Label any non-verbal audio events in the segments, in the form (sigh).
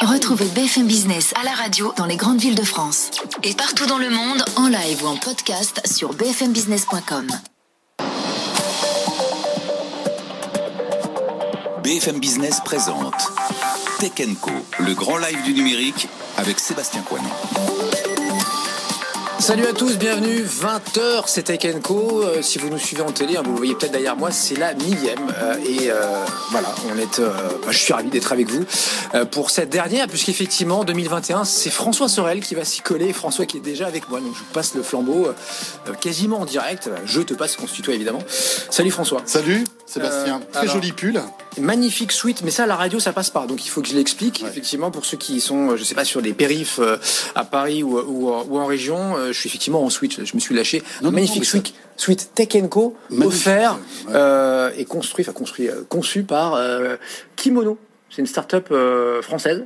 Retrouvez BFM Business à la radio dans les grandes villes de France et partout dans le monde en live ou en podcast sur bfmbusiness.com. BFM Business présente Tech Co, le grand live du numérique avec Sébastien Coinon. Salut à tous, bienvenue, 20h, c'est Tech Co. Euh, si vous nous suivez en télé, hein, vous le voyez peut-être derrière moi, c'est la millième. Euh, et euh, voilà, on est, bah, je suis ravi d'être avec vous pour cette dernière, puisqu'effectivement, 2021, c'est François Sorel qui va s'y coller. François qui est déjà avec moi, donc je vous passe le flambeau quasiment en direct. Je te passe, qu'on se tutoie évidemment. Salut François. Salut Sébastien, très alors- joli pull. Magnifique suite, mais ça, à la radio, ça passe pas. Donc, il faut que je l'explique. Effectivement, pour ceux qui sont, je sais pas, sur les périphes à Paris ou, ou, en- ou en région, je suis effectivement en suite. Je me suis lâché. Non, non, Magnifique non, ça- suite, Tech Co, Magnifique, offert ouais. euh, et construit, enfin construit, euh, conçu par euh, Kimono. C'est une start-up française.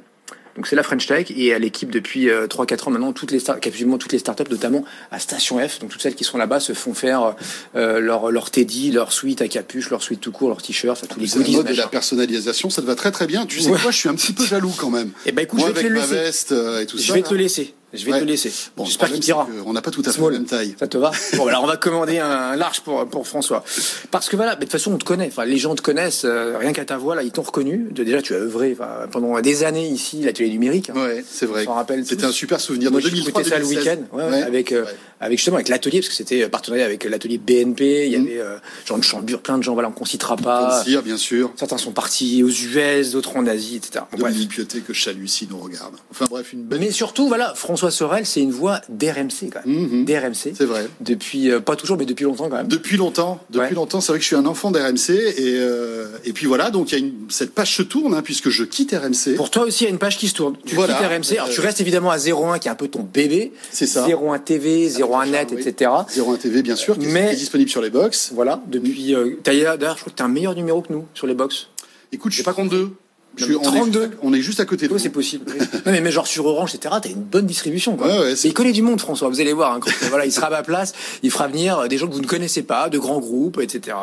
Donc c'est la French Tech et elle équipe depuis euh, 3-4 ans maintenant toutes les quasiment toutes les startups, notamment à Station F. Donc toutes celles qui sont là-bas se font faire euh, leur leur teddy, leur suite à capuche, leur suite tout court, leur t-shirt, enfin, tous les goodies. mode de la personnalisation, ça te va très très bien. Tu sais Ouais. quoi, je suis un petit peu jaloux quand même. Eh ben écoute, Moi je vais te le ma laisser. veste et tout Je ça. vais là. te le laisser. Je vais Ouais. te laisser. Bon, J'espère qu'il c'est qu'on n'a pas tout à fait la même taille. Ça te va (laughs) Bon, alors on va commander un large pour, pour François. Parce que voilà, mais de toute façon, on te connaît. Enfin, les gens te connaissent. euh, rien qu'à ta voix, là, ils t'ont reconnu. Déjà, tu as œuvré enfin, pendant des années ici, l'atelier numérique. hein. Ouais, c'est vrai. On s'en rappelle C'était un super souvenir Moi, de j'ai 2003 écouté ça le 2016. week-end, ouais, ouais, Ouais, avec, euh. Avec justement avec l'atelier, parce que c'était partenariat avec l'atelier BNP. Il y Mhm. avait euh, Jean de Chambure, plein de gens. Voilà, on ne citera pas. Cyr, bien sûr. Certains sont partis aux US, d'autres en Asie, etc. Dominique Piotet que si nous regarde. Enfin bref, une belle. Mais surtout, voilà, François Sorel, c'est une voix d'RMC quand même. Mhm. D'RMC. C'est vrai. Depuis, euh, pas toujours, mais depuis longtemps quand même. Depuis longtemps, depuis Ouais. longtemps, c'est vrai que je suis un enfant d'RMC et euh, et puis voilà, donc il y a une, cette page se tourne hein, puisque je quitte RMC. Pour toi aussi, il y a une page qui se tourne. Tu Voilà. quittes RMC. Alors, tu Euh, restes évidemment à 01, qui est un peu ton bébé. C'est ça. 01 TV, 01 net, oui. etc. 01 TV bien sûr, qui est- Mais- qui est disponible sur les box. Voilà. Depuis, euh, d'ailleurs, je crois que tu as un meilleur numéro que nous sur les box. Écoute, je suis pas 32. Je suis, Non, mais on, est 32. juste à, on est juste à côté de Oui, c'est possible. non, mais, mais genre sur Orange, etc., t'as une bonne distribution, quoi. Ouais, ouais, Mais c'est- il connaît du monde, François. Vous allez voir. hein, quand- voilà, il sera à ma place. Il fera venir euh, des gens que vous ne connaissez pas, de grands groupes, etc.,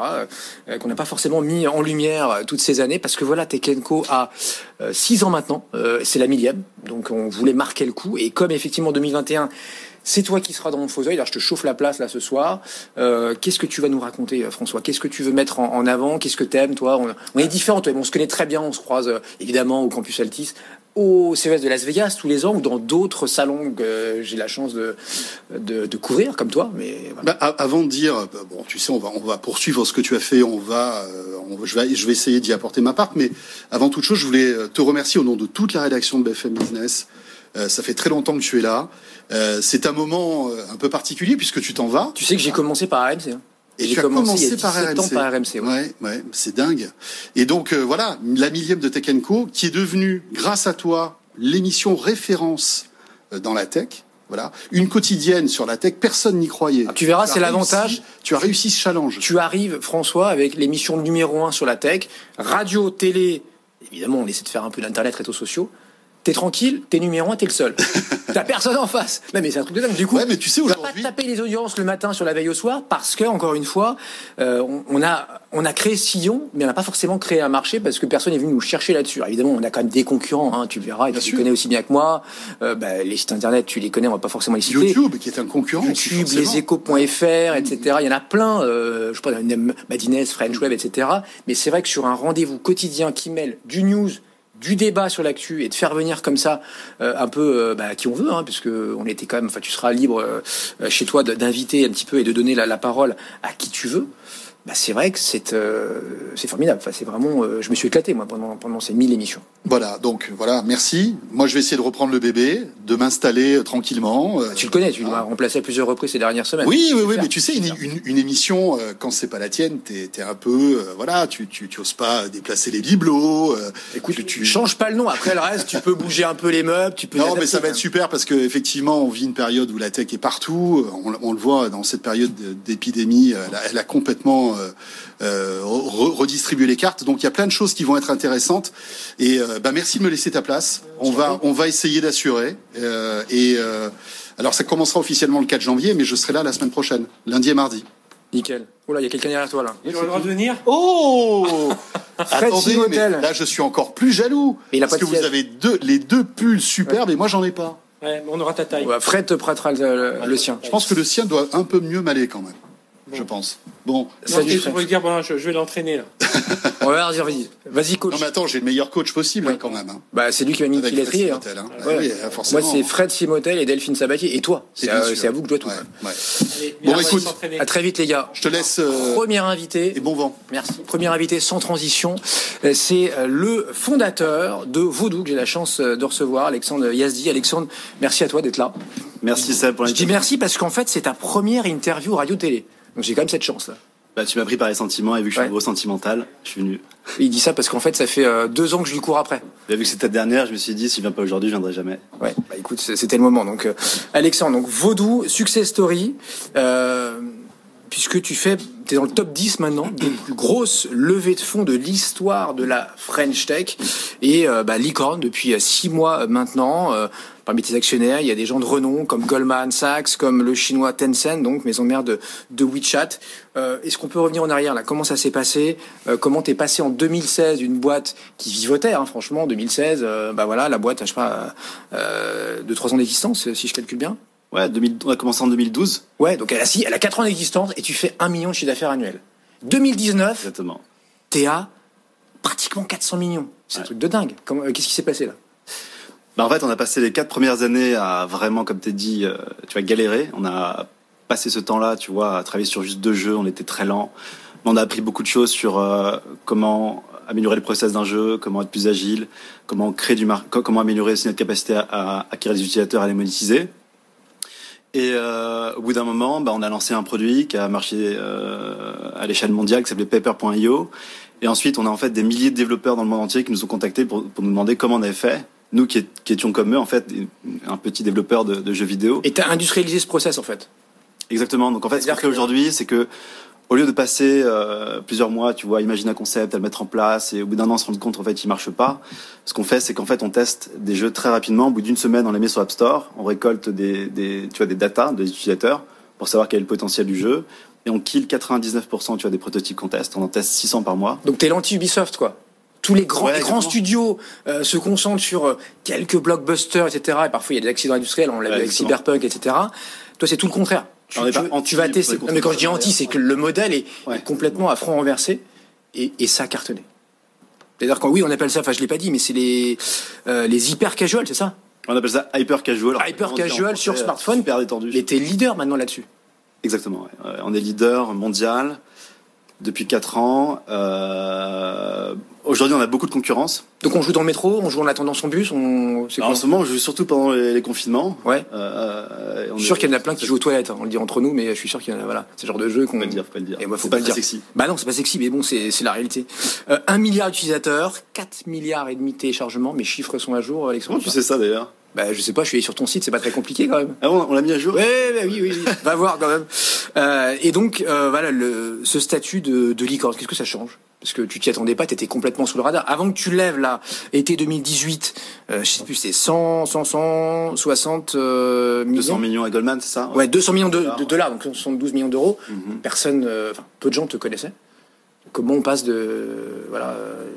euh, qu'on n'a pas forcément mis en lumière euh, toutes ces années, parce que voilà, Tekenko a euh, six ans maintenant. Euh, c'est la millième, donc on voulait marquer le coup. Et comme effectivement 2021. C'est toi qui seras dans mon faux œil. Alors, je te chauffe la place là ce soir. Euh, Qu'est-ce que tu vas nous raconter, euh, François? Qu'est-ce que tu veux mettre en, avant? Qu'est-ce que t'aimes, toi? On, est différents, toi. On se connaît très bien. On se croise euh, évidemment au campus Altis, au CES de Las Vegas tous les ans ou dans d'autres salons que j'ai la chance de, de, couvrir comme toi. Mais. Bah, avant de dire, bon, tu sais, on va, poursuivre ce que tu as fait, on va, je vais, je vais essayer d'y apporter ma part, mais avant toute chose, je voulais te remercier au nom de toute la rédaction de BFM Business. Euh, ça fait très longtemps que tu es là. Euh, c'est un moment euh, un peu particulier puisque tu t'en vas. tu sais que j'ai commencé par RMC. Hein. Et J'ai commencé commencé il y a par 17 ans RMC. par RMC. ouais. Ouais, ouais, c'est dingue. Et donc euh, voilà, la millième de Tech Co, qui est devenue, grâce à toi, l'émission référence dans la tech. Voilà, une quotidienne sur la tech. Personne n'y croyait. Ah, tu verras, as c'est l'avantage. Tu as réussi ce challenge. Tu arrives, François, avec l'émission numéro un sur la tech, radio, télé. Évidemment, on essaie de faire un peu d'internet, réseaux sociaux. T'es tranquille, t'es numéro un, t'es le seul. (laughs) T'as personne en face. Non, mais c'est un truc de dingue. Du coup, Ouais, mais tu sais, pas taper les audiences le matin sur la veille au soir parce que, encore une fois, euh, on, on a, on a créé Sillon, mais on n'a pas forcément créé un marché parce que personne n'est venu nous chercher là-dessus. Évidemment, on a quand même des concurrents, hein, tu le verras, et tu les connais aussi bien que moi. Euh, bah, les sites internet, tu les connais, on va pas forcément les citer. YouTube, qui est un concurrent. YouTube, forcément. leséchos.fr, etc. Il y en a plein, euh, je pas, Madines, French Web, etc. Mais c'est vrai que sur un rendez-vous quotidien qui mêle du news, du débat sur l'actu et de faire venir comme ça euh, un peu euh, bah, qui on veut, hein, puisque on était quand même, enfin tu seras libre euh, chez toi d'inviter un petit peu et de donner la parole à qui tu veux. Bah, c'est vrai que c'est euh, c'est formidable. Enfin, c'est vraiment, euh, je me suis éclaté moi pendant pendant ces 1000 émissions. Voilà, donc voilà, merci. Moi, je vais essayer de reprendre le bébé, de m'installer euh, tranquillement. euh, Tu le connais, tu l'as remplacé à plusieurs reprises ces dernières semaines. Oui, oui, oui, mais tu sais, une, une, une émission, quand c'est pas la tienne, t'es es un peu, voilà, tu, tu, tu oses pas déplacer les bibelots. Écoute, tu, tu changes pas le nom. Après le reste, tu peux bouger un peu les meubles, tu peux. Non, mais ça va quand être super parce que effectivement, on vit une période où la tech est partout. On, on le voit dans cette période de- d'épidémie, elle a complètement euh, euh, re- redistribué les cartes. Donc il y a plein de choses qui vont être intéressantes. Et euh, bah, merci de me laisser ta place. On va, on va essayer d'assurer. Euh, et euh, alors ça commencera officiellement le 4 janvier, mais je serai là la semaine prochaine, lundi et mardi. Nickel. Oh là, il y a quelqu'un derrière toi là. J'aurais le droit de venir? Oh (laughs) Fred Attendez, mais là je suis encore plus jaloux. Mais il a parce pas que vous avez deux, les deux pulls superbes et moi j'en ai pas. Ouais, mais on aura ta taille. Ouais, Fred te prêtera le, le- le sien. Je pense que le sien doit un peu mieux m'aller quand même. Je pense. Bon. Non, je pourrais dire, bon, je, je vais l'entraîner là. On va dire, vas-y, vas-y coach. Non mais attends, j'ai le meilleur coach possible hein, quand même. hein. Bah, c'est lui qui m'a mis une Avec filetterie. Fred hein. Hein. Ouais. Ah oui, forcément. Moi, c'est Fred Simotel et Delphine Sabatier. Et toi, c'est à, vous que je dois tout. Ouais, ouais. Allez, Bon, écoute. À très vite, les gars. Je te laisse euh, Premier invité. et bon vent. Merci. Premier invité sans transition, euh, c'est euh, le fondateur de Voodoo que j'ai la chance euh, de recevoir, Alexandre Yazdi. Alexandre, merci à toi d'être là. Merci Seb pour Je dis merci parce qu'en fait, c'est ta première interview radio-télé. Donc j'ai quand même cette chance-là. Bah, tu m'as pris par les sentiments et vu que je suis Ouais. un gros sentimental, je suis venu. Il dit ça parce qu'en fait, ça fait euh, deux ans que je lui cours après. Et vu que c'était la dernière, je me suis dit, s'il vient pas aujourd'hui, je viendrai jamais. Ouais, bah écoute, c'était le moment. Donc, euh, Alexandre, donc Vaudou, success story, euh, puisque tu fais, tu es dans le top 10 maintenant des plus grosses levées de fonds de l'histoire de la French Tech. Et euh, bah, Licorne, depuis euh, six mois euh, maintenant, euh, parmi tes actionnaires, il y a des gens de renom comme Goldman Sachs, comme le chinois Tencent, donc maison mère de, WeChat. Euh, Est-ce qu'on peut revenir en arrière là? Comment ça s'est passé? Euh, Comment t'es passé en 2016 d'une boîte qui vivotait, hein, franchement, 2016, euh, bah voilà, la boîte, je sais pas, euh, de trois ans d'existence, si je calcule bien? Ouais, 2000 on a commencé en 2012. Ouais, donc elle a, si, elle a 4 ans d'existence et tu fais un million de chiffre d'affaires annuel. 2019, Exactement. t'es à pratiquement 400 millions. C'est un truc de dingue. Comment- euh, Qu'est-ce qui s'est passé là? Bah, en fait, on a passé les quatre premières années à vraiment, comme t'es dit, euh, tu vas galérer. On a passé ce temps-là, tu vois, à travailler sur juste deux jeux. On était très lent. Mais on a appris beaucoup de choses sur euh, comment améliorer le process d'un jeu, comment être plus agile, comment créer du mar co- comment améliorer aussi notre capacité à, à acquérir les utilisateurs, à les monétiser. Et euh, au bout d'un moment, bah, on a lancé un produit qui a marché euh, à l'échelle mondiale, qui s'appelait Paper.io. Et ensuite, on a en fait des milliers de développeurs dans le monde entier qui nous ont contactés pour, pour nous demander comment on avait fait. Nous qui, qui étions comme eux, en fait, un petit développeur de, de jeux vidéo. Et t'as industrialisé ce process en fait? Exactement. Donc en fait, ce qu'on fait aujourd'hui, c'est que au lieu de passer euh, plusieurs mois, tu vois, imaginer un concept, à le mettre en place, et au bout d'un an se rendre compte en fait il marche pas, ce qu'on fait, c'est qu'en fait on teste des jeux très rapidement. Au bout d'une semaine, on les met sur App Store, on récolte des, des tu vois des datas des utilisateurs pour savoir quel est le potentiel du jeu, et on kill 99% tu vois des prototypes qu'on teste. On en teste 600 par mois. Donc t'es l'anti-Ubisoft quoi. Tous les grands, Ouais, les grands studios euh, se concentrent sur euh, quelques blockbusters, etc. Et parfois il y a des accidents industriels, on l'a Ouais, vu avec. Cyberpunk, etc. Toi c'est tout le contraire. Tu, tu- pas anti- tu vas tester. Non, mais quand je dis anti, c'est que le modèle est, Ouais. est complètement à front renversé et, et ça a cartonné. C'est-à-dire quand oui, on appelle ça, enfin je l'ai pas dit, mais c'est les euh, les hyper casual, c'est ça On appelle ça hyper casual. Hyper casual sur français, smartphone. Super détendu. Mais t'es leader maintenant là-dessus. Exactement. Ouais, On est leader mondial depuis 4 ans. Euh, Aujourd'hui, on a beaucoup de concurrence. Donc on joue dans le métro, on joue en attendant son bus, on Alors, quoi en ce moment, on joue surtout pendant les, les confinements. Ouais. Euh, on Je suis est- sûr qu'il y en a plein qui jouent aux toilettes, hein, on le dit entre nous, mais je suis sûr qu'il y en a, voilà, c'est genre de jeu qu'on. Faut pas le dire, faut pas le dire. Et moi, faut pas, pas le dire. sexy. Bah non, c'est pas sexy, mais bon, c'est c'est la réalité. Euh, un milliard d'utilisateurs, 4 milliards et demi de téléchargements, mes chiffres sont à jour, Alexandre. Comment tu sais ça d'ailleurs? Bah je sais pas, je suis allé sur ton site, c'est pas très compliqué quand même. Ah, on, on l'a mis à jour? Ouais, oui, oui, oui. (laughs) va voir quand même. Euh, et donc, euh, voilà, le, ce statut de, de licorne, qu'est-ce que ça change? Parce que tu t'y attendais pas, t'étais complètement sous le radar. Avant que tu lèves, là, été 2018, euh, je sais plus, c'était 100, 100, 160 euh, millions. 200 millions à Goldman, c'est ça? Ouais, 200 millions de, de dollars, donc 72 millions d'euros. Mhm. Personne, euh, enfin, peu de gens te connaissaient. Comment on passe de, voilà, euh,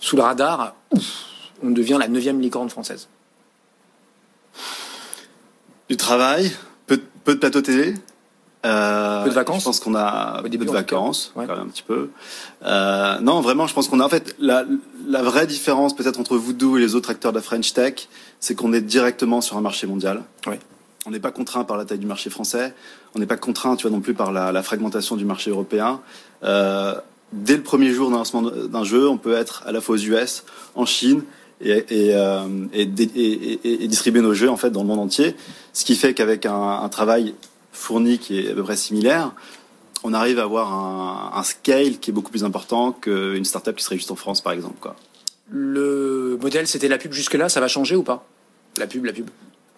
sous le radar à, ouf, on devient la neuvième licorne française. Du travail, peu, de- peu de plateau télé. Euh, Peu de vacances Je pense qu'on a Au début, peu de vacances, Ouais. quand même un petit peu. Euh, non, vraiment, je pense qu'on a en fait la, la vraie différence peut-être entre Voodoo et les autres acteurs de la French Tech, c'est qu'on est directement sur un marché mondial. Ouais. On n'est pas contraint par la taille du marché français. On n'est pas contraint, tu vois, non plus par la, la fragmentation du marché européen. Euh, dès le premier jour d'un lancement d'un jeu, on peut être à la fois aux US, en Chine et, et, euh, et, distribuer nos jeux en fait dans le monde entier. Ce qui fait qu'avec un, un, travail fourni qui est à peu près similaire, on arrive à avoir un, un scale qui est beaucoup plus important qu'une startup qui serait juste en France, par exemple. Quoi. Le modèle, c'était la pub jusque-là. Ça va changer ou pas? La pub, la pub.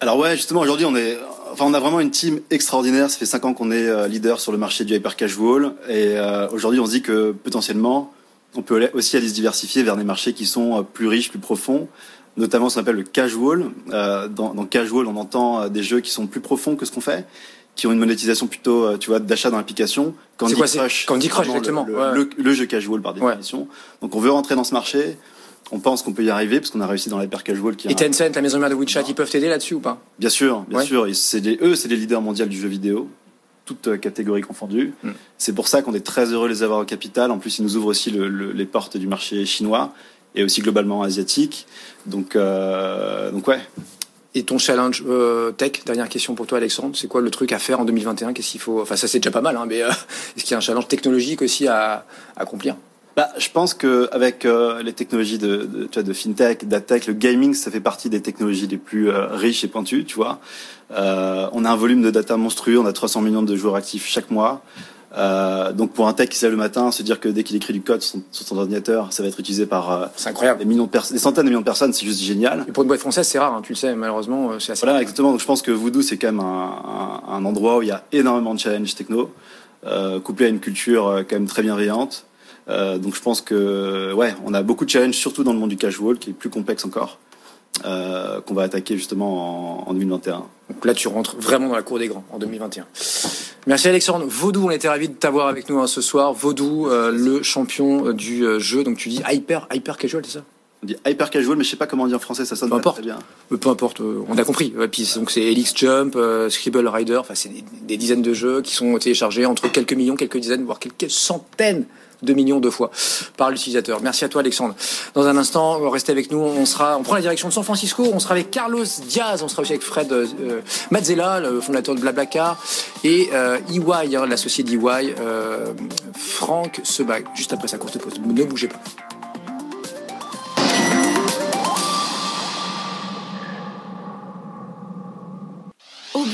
Alors ouais, justement aujourd'hui on est, enfin on a vraiment une team extraordinaire. Ça fait cinq ans qu'on est euh, leader sur le marché du hyper casual et euh, aujourd'hui on se dit que potentiellement on peut aussi aller se diversifier vers des marchés qui sont euh, plus riches, plus profonds, notamment ce qu'on appelle le casual. Euh, dans, dans, casual on entend des jeux qui sont plus profonds que ce qu'on fait, qui ont une monétisation plutôt, tu vois, d'achat dans l'application. Candy quoi, Crush. Candy Crush exactement. Le, ouais. le, le, jeu casual par définition. Ouais. Donc on veut rentrer dans ce marché on pense qu'on peut y arriver parce qu'on a réussi dans l'hyper casual. Qui et Tencent, la maison mère de WeChat, ils peuvent t'aider là-dessus ou pas? Bien sûr, bien ouais. sûr. C'est des, eux, c'est les leaders mondiaux du jeu vidéo, toutes euh, catégories confondues. Mm. C'est pour ça qu'on est très heureux de les avoir au capital. En plus, ils nous ouvrent aussi le, le, les portes du marché chinois et aussi globalement asiatique. Donc, euh, donc ouais. Et ton challenge euh, tech, dernière question pour toi Alexandre, c'est quoi le truc à faire en 2021 Qu'est-ce qu'il faut? Enfin ça c'est déjà pas mal, hein, mais euh, (laughs) est-ce qu'il y a un challenge technologique aussi à, à accomplir? Bah, je pense qu'avec euh, les technologies de, de, tu vois, de fintech, d'atech, le gaming, ça fait partie des technologies les plus euh, riches et pointues, tu vois. Euh, on a un volume de data monstrueux, on a 300 millions de joueurs actifs chaque mois. Euh, donc pour un tech qui se lève le matin, se dire que dès qu'il écrit du code sur son, sur son, ordinateur, ça va être utilisé par incroyable. Des, millions de des centaines de millions de personnes, c'est juste génial. Et pour une boîte française, c'est rare, hein, tu le sais, malheureusement, c'est assez Voilà, rare. exactement. Donc je pense que Voodoo, c'est quand même un, un, un, endroit où il y a énormément de challenges techno, couplé à une culture quand même très bienveillante. Euh, donc je pense que ouais, on a beaucoup de challenges, surtout dans le monde du casual, qui est plus complexe encore, euh, qu'on va attaquer justement en, en 2021. Donc là, tu rentres vraiment dans la cour des grands en 2021. Merci Alexandre. Vaudou, on était ravis de t'avoir avec nous hein, ce soir. Vaudou, euh, le champion du jeu. Donc tu dis hyper, hyper casual, c'est ça? On dit hyper casual, mais je sais pas comment on dit en français, ça sonne peu importe. très bien. Peu importe, on a compris. Et puis donc c'est Elix Jump, euh, Scribble Rider, enfin c'est des, des, dizaines de jeux qui sont téléchargés entre quelques millions, quelques dizaines, voire quelques centaines de millions de fois par l'utilisateur. Merci à toi Alexandre. Dans un instant, restez avec nous, on sera on prend la direction de San Francisco, on sera avec Carlos Diaz, on sera aussi avec Fred euh, Mazzella, le fondateur de Blablacar et euh, EY, hein, l'associé d'EY, euh, Franck Sebag, juste après sa courte pause. Ne bougez pas.